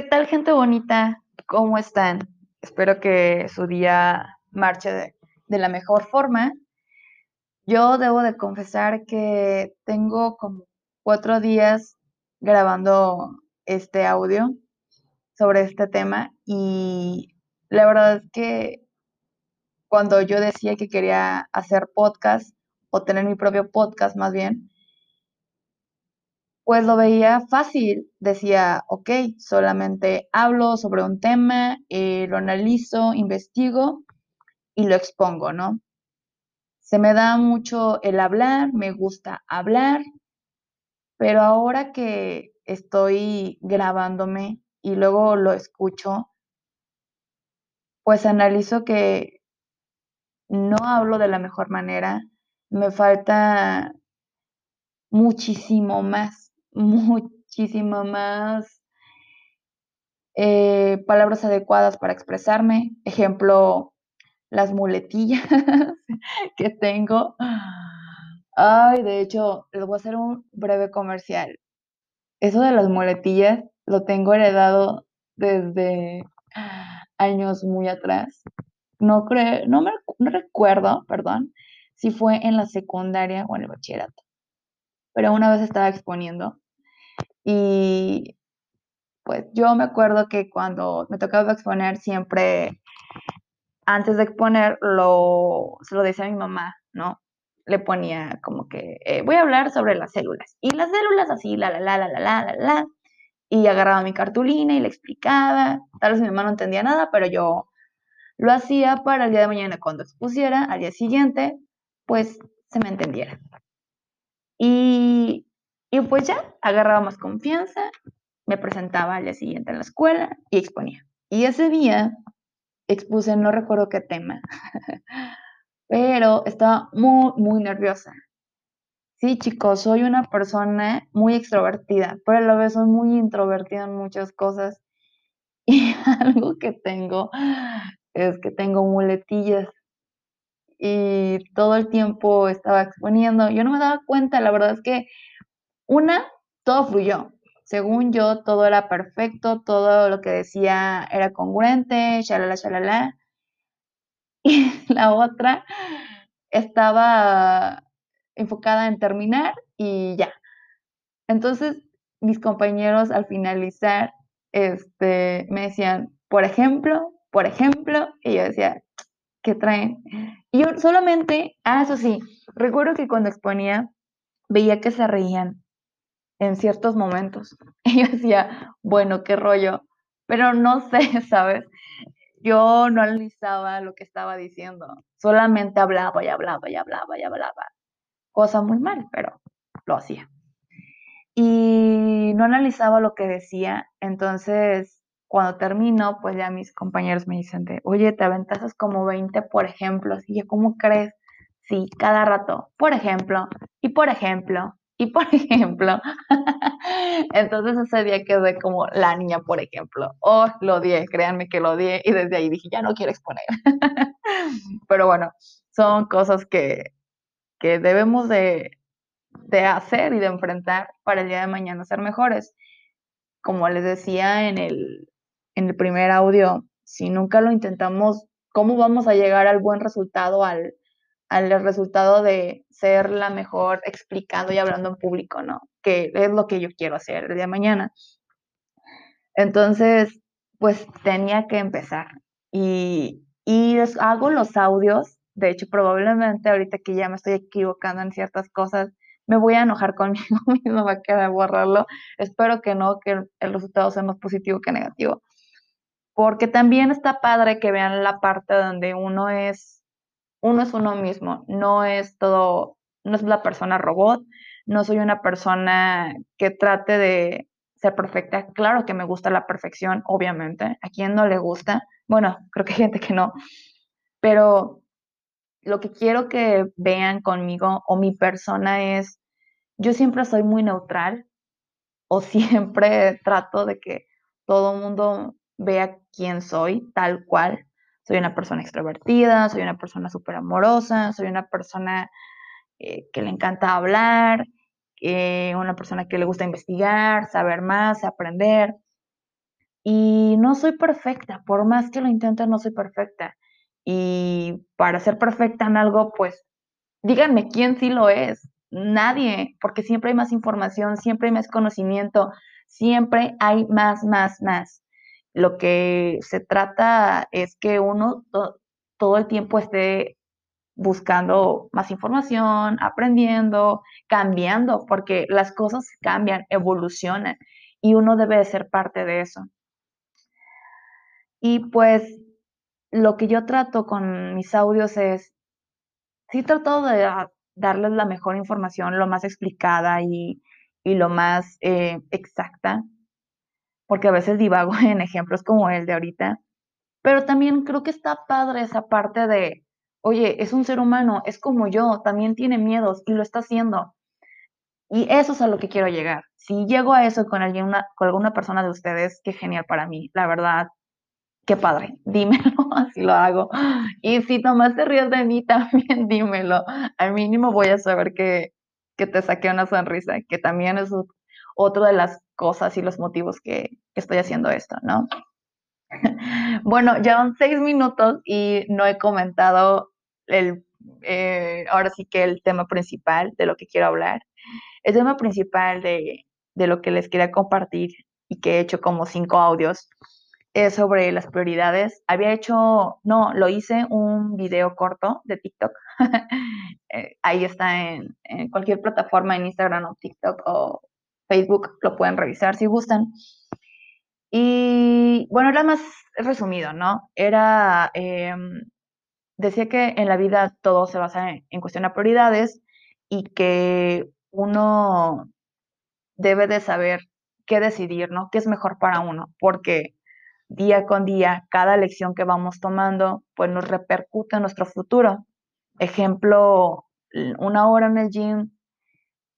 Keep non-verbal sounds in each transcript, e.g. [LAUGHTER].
¿Qué tal, gente bonita? ¿Cómo están? Espero que su día marche de, la mejor forma. Yo debo de confesar que tengo como cuatro días grabando este audio sobre este tema y la verdad es que cuando yo decía que quería hacer podcast o tener mi propio podcast más bien, pues lo veía fácil. Decía, ok, solamente hablo sobre un tema, eh, lo analizo, investigo y lo expongo, ¿no? Se me da mucho el hablar, me gusta hablar, pero ahora que estoy grabándome y luego lo escucho, pues analizo que no hablo de la mejor manera, me falta muchísimo más muchísimo más eh, palabras adecuadas para expresarme. Ejemplo, las muletillas [LAUGHS] que tengo. Ay, de hecho, les voy a hacer un breve comercial. Eso de las muletillas lo tengo heredado desde años muy atrás. No creo, no me no recuerdo, perdón, si fue en la secundaria o en el bachillerato. Pero una vez estaba exponiendo y pues yo me acuerdo que cuando me tocaba exponer siempre, antes de exponer, lo, se lo decía a mi mamá, ¿no? Le ponía como que, eh, voy a hablar sobre las células. Y las células así, la, la, la, la, la, la, la, la. Y agarraba mi cartulina y le explicaba. Tal vez mi mamá no entendía nada, pero yo lo hacía para el día de mañana cuando expusiera, al día siguiente, pues se me entendiera. Y y pues ya, agarraba más confianza, me presentaba al día siguiente en la escuela y exponía. Y ese día expuse, no recuerdo qué tema, [LAUGHS] pero estaba muy, muy nerviosa. Sí, chicos, soy una persona muy extrovertida, pero a la vez soy muy introvertida en muchas cosas. [LAUGHS] Y algo que tengo es que tengo muletillas. Y todo el tiempo estaba exponiendo. Yo no me daba cuenta, la verdad es que una, todo fluyó. Según yo, todo era perfecto, todo lo que decía era congruente, shalala, shalala. [LAUGHS] Y la otra estaba enfocada en terminar y ya. Entonces, mis compañeros al finalizar, este, me decían, por ejemplo, por ejemplo, y yo decía, ¿qué traen? Y yo solamente, ah, eso sí, recuerdo que cuando exponía, veía que se reían en ciertos momentos. [LAUGHS] Y yo decía, bueno, qué rollo, pero no sé, [LAUGHS] ¿sabes? Yo no analizaba lo que estaba diciendo, solamente hablaba y hablaba y hablaba y hablaba. Cosa muy mal, pero lo hacía. Y no analizaba lo que decía, entonces cuando termino, pues ya mis compañeros me dicen de, oye, te aventasas como 20 por ejemplo, y yo, ¿cómo crees? Sí, cada rato, por ejemplo, y por ejemplo, y por [LAUGHS] ejemplo, [LAUGHS] entonces ese día quedé como la niña, por ejemplo. Oh, lo odié, créanme que lo odié y desde ahí dije, ya no quiero exponer. [LAUGHS] Pero bueno, son cosas que, que debemos de, de hacer y de enfrentar para el día de mañana ser mejores. Como les decía en el, en el primer audio, si nunca lo intentamos, ¿cómo vamos a llegar al buen resultado al al resultado de ser la mejor explicando y hablando en público, ¿no? Que es lo que yo quiero hacer el día de mañana. Entonces, pues tenía que empezar. Y, y hago los audios, de hecho, probablemente ahorita que ya me estoy equivocando en ciertas cosas, me voy a enojar [LAUGHS] conmigo mismo, va a quedar borrarlo. Espero que no, que el resultado sea más positivo que negativo. Porque también está padre que vean la parte donde uno es uno es uno mismo, no es todo, no es la persona robot, no soy una persona que trate de ser perfecta. Claro que me gusta la perfección, obviamente. ¿A quién no le gusta? Bueno, [LAUGHS] creo que hay gente que no. Pero lo que quiero que vean conmigo o mi persona es, yo siempre soy muy neutral o [LAUGHS] siempre trato de que todo el mundo vea quién soy, tal cual soy una persona extrovertida, soy una persona súper amorosa, soy una persona eh, que le encanta hablar, eh, una persona que le gusta investigar, saber más, aprender. Y no soy perfecta, por más que lo intente, no soy perfecta. Y para ser perfecta en algo, pues díganme quién sí lo es. Nadie, porque siempre hay más información, siempre hay más conocimiento, siempre hay más, más, más. Lo que se trata es que uno todo el tiempo esté buscando más información, aprendiendo, cambiando, porque las cosas cambian, evolucionan y uno debe de ser parte de eso. Y pues lo que yo trato con mis audios es, sí trato de darles la mejor información, lo más explicada y, lo más eh, exacta, porque a veces divago [LAUGHS] en ejemplos como el de ahorita, pero también creo que está padre esa parte de, oye, es un ser humano, es como yo, también tiene miedos y lo está haciendo. Y eso es a lo que quiero llegar. Si llego a eso con, alguien, con alguna persona de ustedes, qué genial para mí, la verdad, qué padre, [LAUGHS] dímelo, así lo hago. Y si nomás te ríes de mí, [LAUGHS] también dímelo. Al mínimo voy a saber que, que te saqué una sonrisa, que también es otra de las cosas y los motivos que, que estoy haciendo esto, ¿no? [LAUGHS] Bueno, ya van seis minutos y no he comentado el, eh, ahora sí que el tema principal de lo que quiero hablar. El tema principal de, de lo que les quería compartir y que he hecho como cinco audios es sobre las prioridades. Había hecho, no, lo hice un video corto de TikTok. [LAUGHS] Eh, ahí está en, en, cualquier plataforma, en Instagram o TikTok o Facebook, lo pueden revisar si gustan. Y bueno, era más resumido, ¿no? Era, em, decía que en la vida todo se basa en, cuestión de prioridades y que uno debe de saber qué decidir, ¿no? ¿Qué es mejor para uno? Porque día con día, cada lección que vamos tomando, pues nos repercute en nuestro futuro. Ejemplo, una hora en el gym,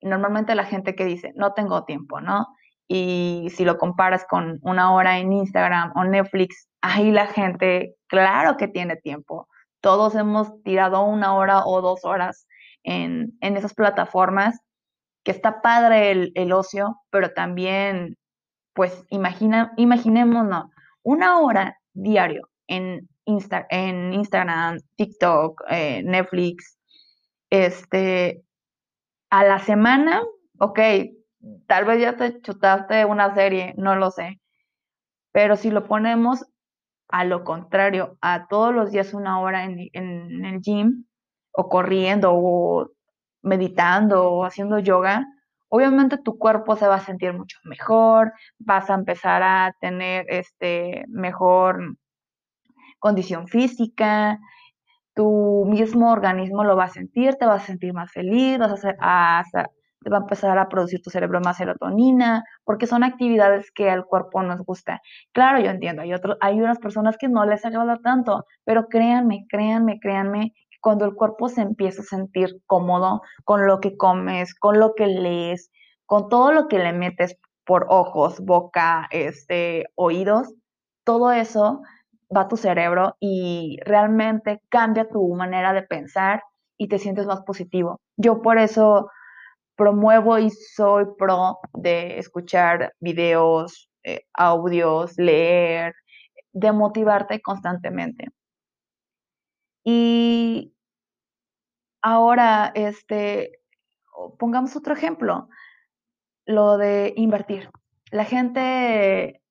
normalmente la gente que dice, no tengo tiempo, ¿no? Y si lo comparas con una hora en Instagram o Netflix, ahí la gente, claro que tiene tiempo. Todos hemos tirado una hora o dos horas en, esas plataformas, que está padre el, ocio, pero también, pues, imagina, imaginémonos, una hora diario en, en Instagram, TikTok, eh, Netflix, este, a la semana, ok, Tal vez ya te chutaste una serie, no lo sé. Pero si lo ponemos a lo contrario, a todos los días una hora en, el gym, o corriendo, o meditando, o haciendo yoga, obviamente tu cuerpo se va a sentir mucho mejor, vas a empezar a tener este mejor condición física, tu mismo organismo lo va a sentir, te vas a sentir más feliz, vas a, hacer, a, va a empezar a producir tu cerebro más serotonina, porque son actividades que al cuerpo nos gusta. Claro, yo entiendo, hay, otros, hay unas personas que no les agrada tanto, pero créanme, créanme, créanme, cuando el cuerpo se empieza a sentir cómodo con lo que comes, con lo que lees, con todo lo que le metes por ojos, boca, este, oídos, todo eso va a tu cerebro y realmente cambia tu manera de pensar y te sientes más positivo. Yo por eso promuevo y soy pro de escuchar videos, eh, audios, leer, de motivarte constantemente. Y ahora, este, pongamos otro ejemplo, lo de invertir. La gente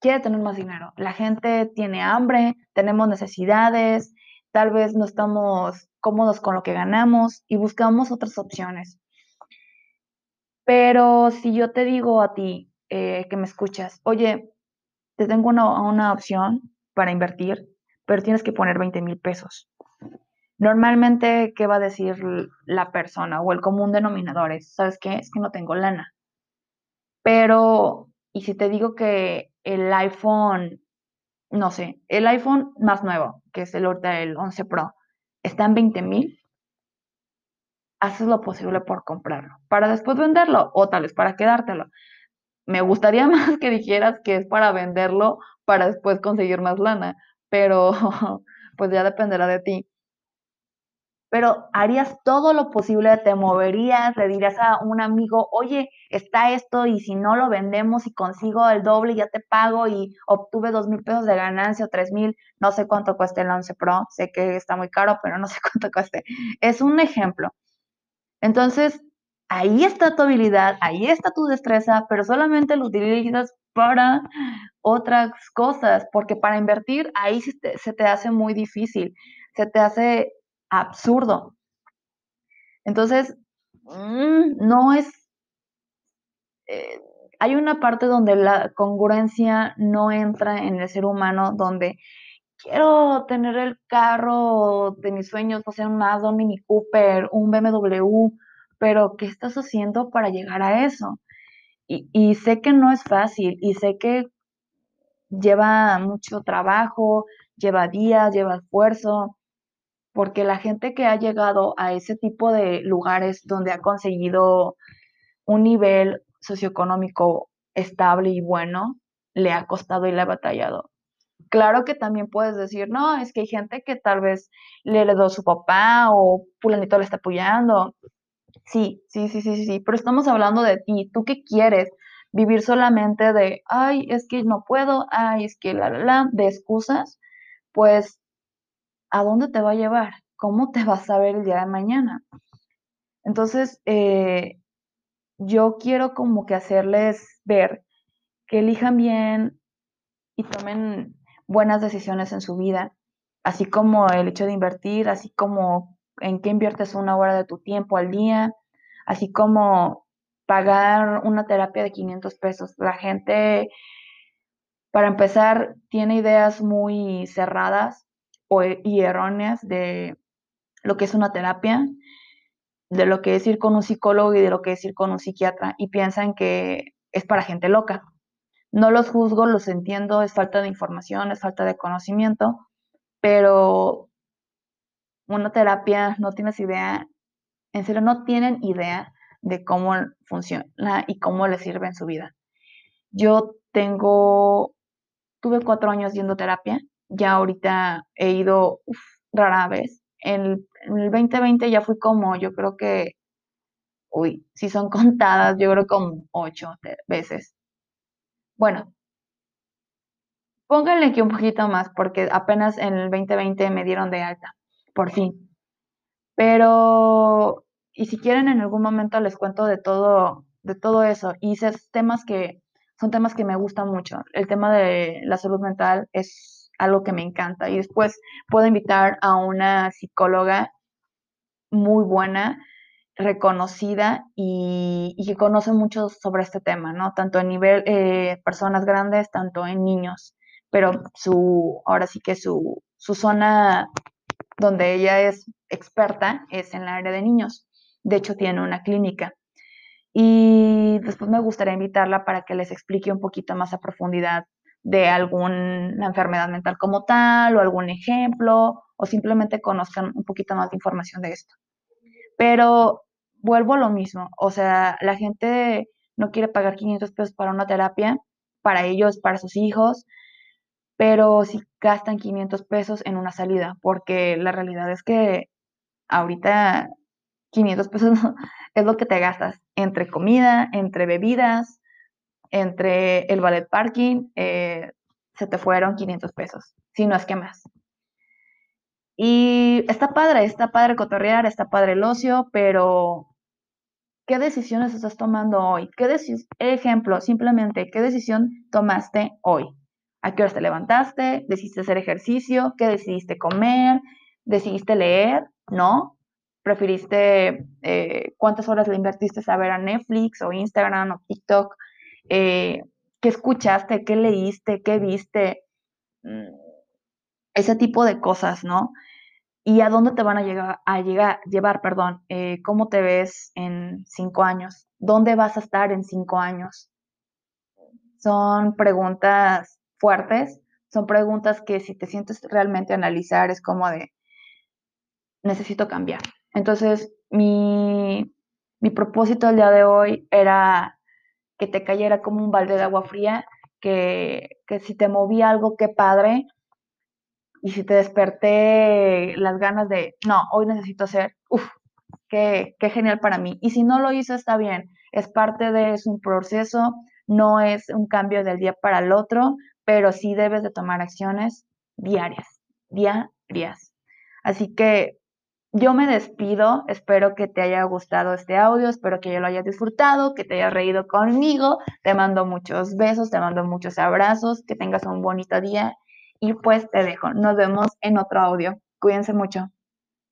quiere tener más dinero, la gente tiene hambre, tenemos necesidades, tal vez no estamos cómodos con lo que ganamos y buscamos otras opciones. Pero si yo te digo a ti eh, que me escuchas, oye, te tengo una, opción para invertir, pero tienes que poner 20 mil pesos. Normalmente, ¿qué va a decir la persona o el común denominador? Es, ¿sabes qué? Es que no tengo lana. Pero, ¿y si te digo que el iPhone, no sé, el iPhone más nuevo, que es el, el 11 Pro, está en 20 mil? Haces lo posible por comprarlo, para después venderlo o tal vez para quedártelo. Me gustaría [LAUGHS] más que dijeras que es para venderlo para después conseguir más lana, pero [LAUGHS] pues ya dependerá de ti. pero harías todo lo posible, te moverías, le dirías a un amigo, oye, está esto y si no lo vendemos y consigo el doble, ya te pago y obtuve dos mil pesos de ganancia o tres mil, no sé cuánto cueste el 11 Pro, sé que está muy caro, pero no sé [LAUGHS] cuánto cueste. Es un ejemplo. Entonces, ahí está tu habilidad, ahí está tu destreza, pero solamente lo utilizas para otras cosas, porque para invertir ahí se te, hace muy difícil, se te hace absurdo. Entonces, mm, no es... Eh, hay una parte donde la congruencia no entra en el ser humano, donde quiero tener el carro de mis sueños, o sea, un Mazda, Mini Cooper, un BMW, pero ¿qué estás haciendo para llegar a eso? Y sé que no es fácil y sé que lleva mucho trabajo, lleva días, lleva esfuerzo, porque la gente que ha llegado a ese tipo de lugares donde ha conseguido un nivel socioeconómico estable y bueno, le ha costado y le ha batallado. Claro que también puedes decir, no, es que hay gente que tal vez le heredó su papá o fulanito le está apoyando. Sí, sí, sí, sí, sí, pero estamos hablando de ti. ¿Tú qué quieres? Vivir solamente de, ay, es que no puedo, ay, es que la, la, la, de excusas. Pues ¿a dónde te va a llevar? ¿Cómo te [LAUGHS] vas a ver el día de mañana? Entonces, eh, yo quiero como que hacerles ver que elijan bien y tomen buenas decisiones en su vida, así como el hecho de invertir, así como en qué inviertes una hora de tu tiempo al día, así como pagar una terapia de 500 pesos. La gente, para empezar, tiene ideas muy cerradas y erróneas de lo que es una terapia, de lo que es ir con un psicólogo y de lo que es ir con un psiquiatra y piensan que es para gente loca. No los juzgo, los entiendo, es falta de información, es falta de conocimiento, pero una terapia no tienes idea, en serio no tienen idea de cómo funciona y cómo les sirve en su vida. Yo tengo, tuve cuatro años yendo terapia ya ahorita he ido rara vez. En, el 2020 ya fui como, yo creo que, uy, si son [LAUGHS] contadas, yo creo como ocho veces. Bueno, pónganle aquí un poquito más porque apenas en el 2020 me dieron de alta, por fin. Pero, y si quieren en algún momento les cuento de todo, de todo eso. Y esos temas que son temas que me gustan mucho. El tema de la salud mental es algo que me encanta. Y después puedo invitar a una psicóloga muy buena, reconocida y, que conoce mucho sobre este tema, ¿no? Tanto a nivel eh, personas grandes, tanto en niños. Pero su, ahora sí que su, su zona donde ella es experta es en el área de niños. De hecho, tiene una clínica. Y después me gustaría invitarla para que les explique un poquito más a profundidad de alguna enfermedad mental como tal o algún ejemplo o simplemente conozcan un poquito más de información de esto. Pero vuelvo a lo mismo, o sea, la gente no quiere pagar 500 pesos para una terapia, para ellos, para sus hijos, pero sí gastan 500 pesos en una salida, porque la realidad es que ahorita 500 pesos [LAUGHS] es lo que te gastas entre comida, entre bebidas, entre el ballet parking, eh, se te fueron 500 pesos, si no es que más. Y está padre, está padre cotorrear, está padre el ocio, pero ¿qué decisiones estás tomando hoy? ¿Qué ejemplo, simplemente, ¿qué decisión tomaste hoy? ¿A qué hora te levantaste? ¿Decidiste hacer ejercicio? ¿Qué decidiste comer? ¿Decidiste leer? ¿No? ¿Preferiste eh, cuántas horas le invertiste a ver a Netflix o Instagram o TikTok? eh, qué escuchaste, qué leíste, qué viste, mm, ese tipo de cosas, ¿no? Y a dónde te van a llegar, a llegar, llevar, perdón, eh, cómo te ves en cinco años, dónde vas a estar en cinco años. Son preguntas fuertes, son preguntas que si te sientes realmente analizar es como de, necesito cambiar. Entonces, mi, mi propósito el día de hoy era que te cayera como un balde de agua fría, que, que si te movía algo, qué padre, y si te desperté las ganas de, no, hoy necesito hacer, uff, qué, qué genial para mí. Y si no lo hizo, está bien, es parte de, es un proceso, no es un cambio del día para el otro, pero sí debes de tomar acciones diarias, diarias. Así que yo me despido, espero que te haya gustado este audio, espero que yo lo hayas disfrutado, que te hayas reído conmigo, te mando muchos besos, te mando muchos abrazos, que tengas un bonito día y pues te dejo. Nos vemos en otro audio. Cuídense mucho.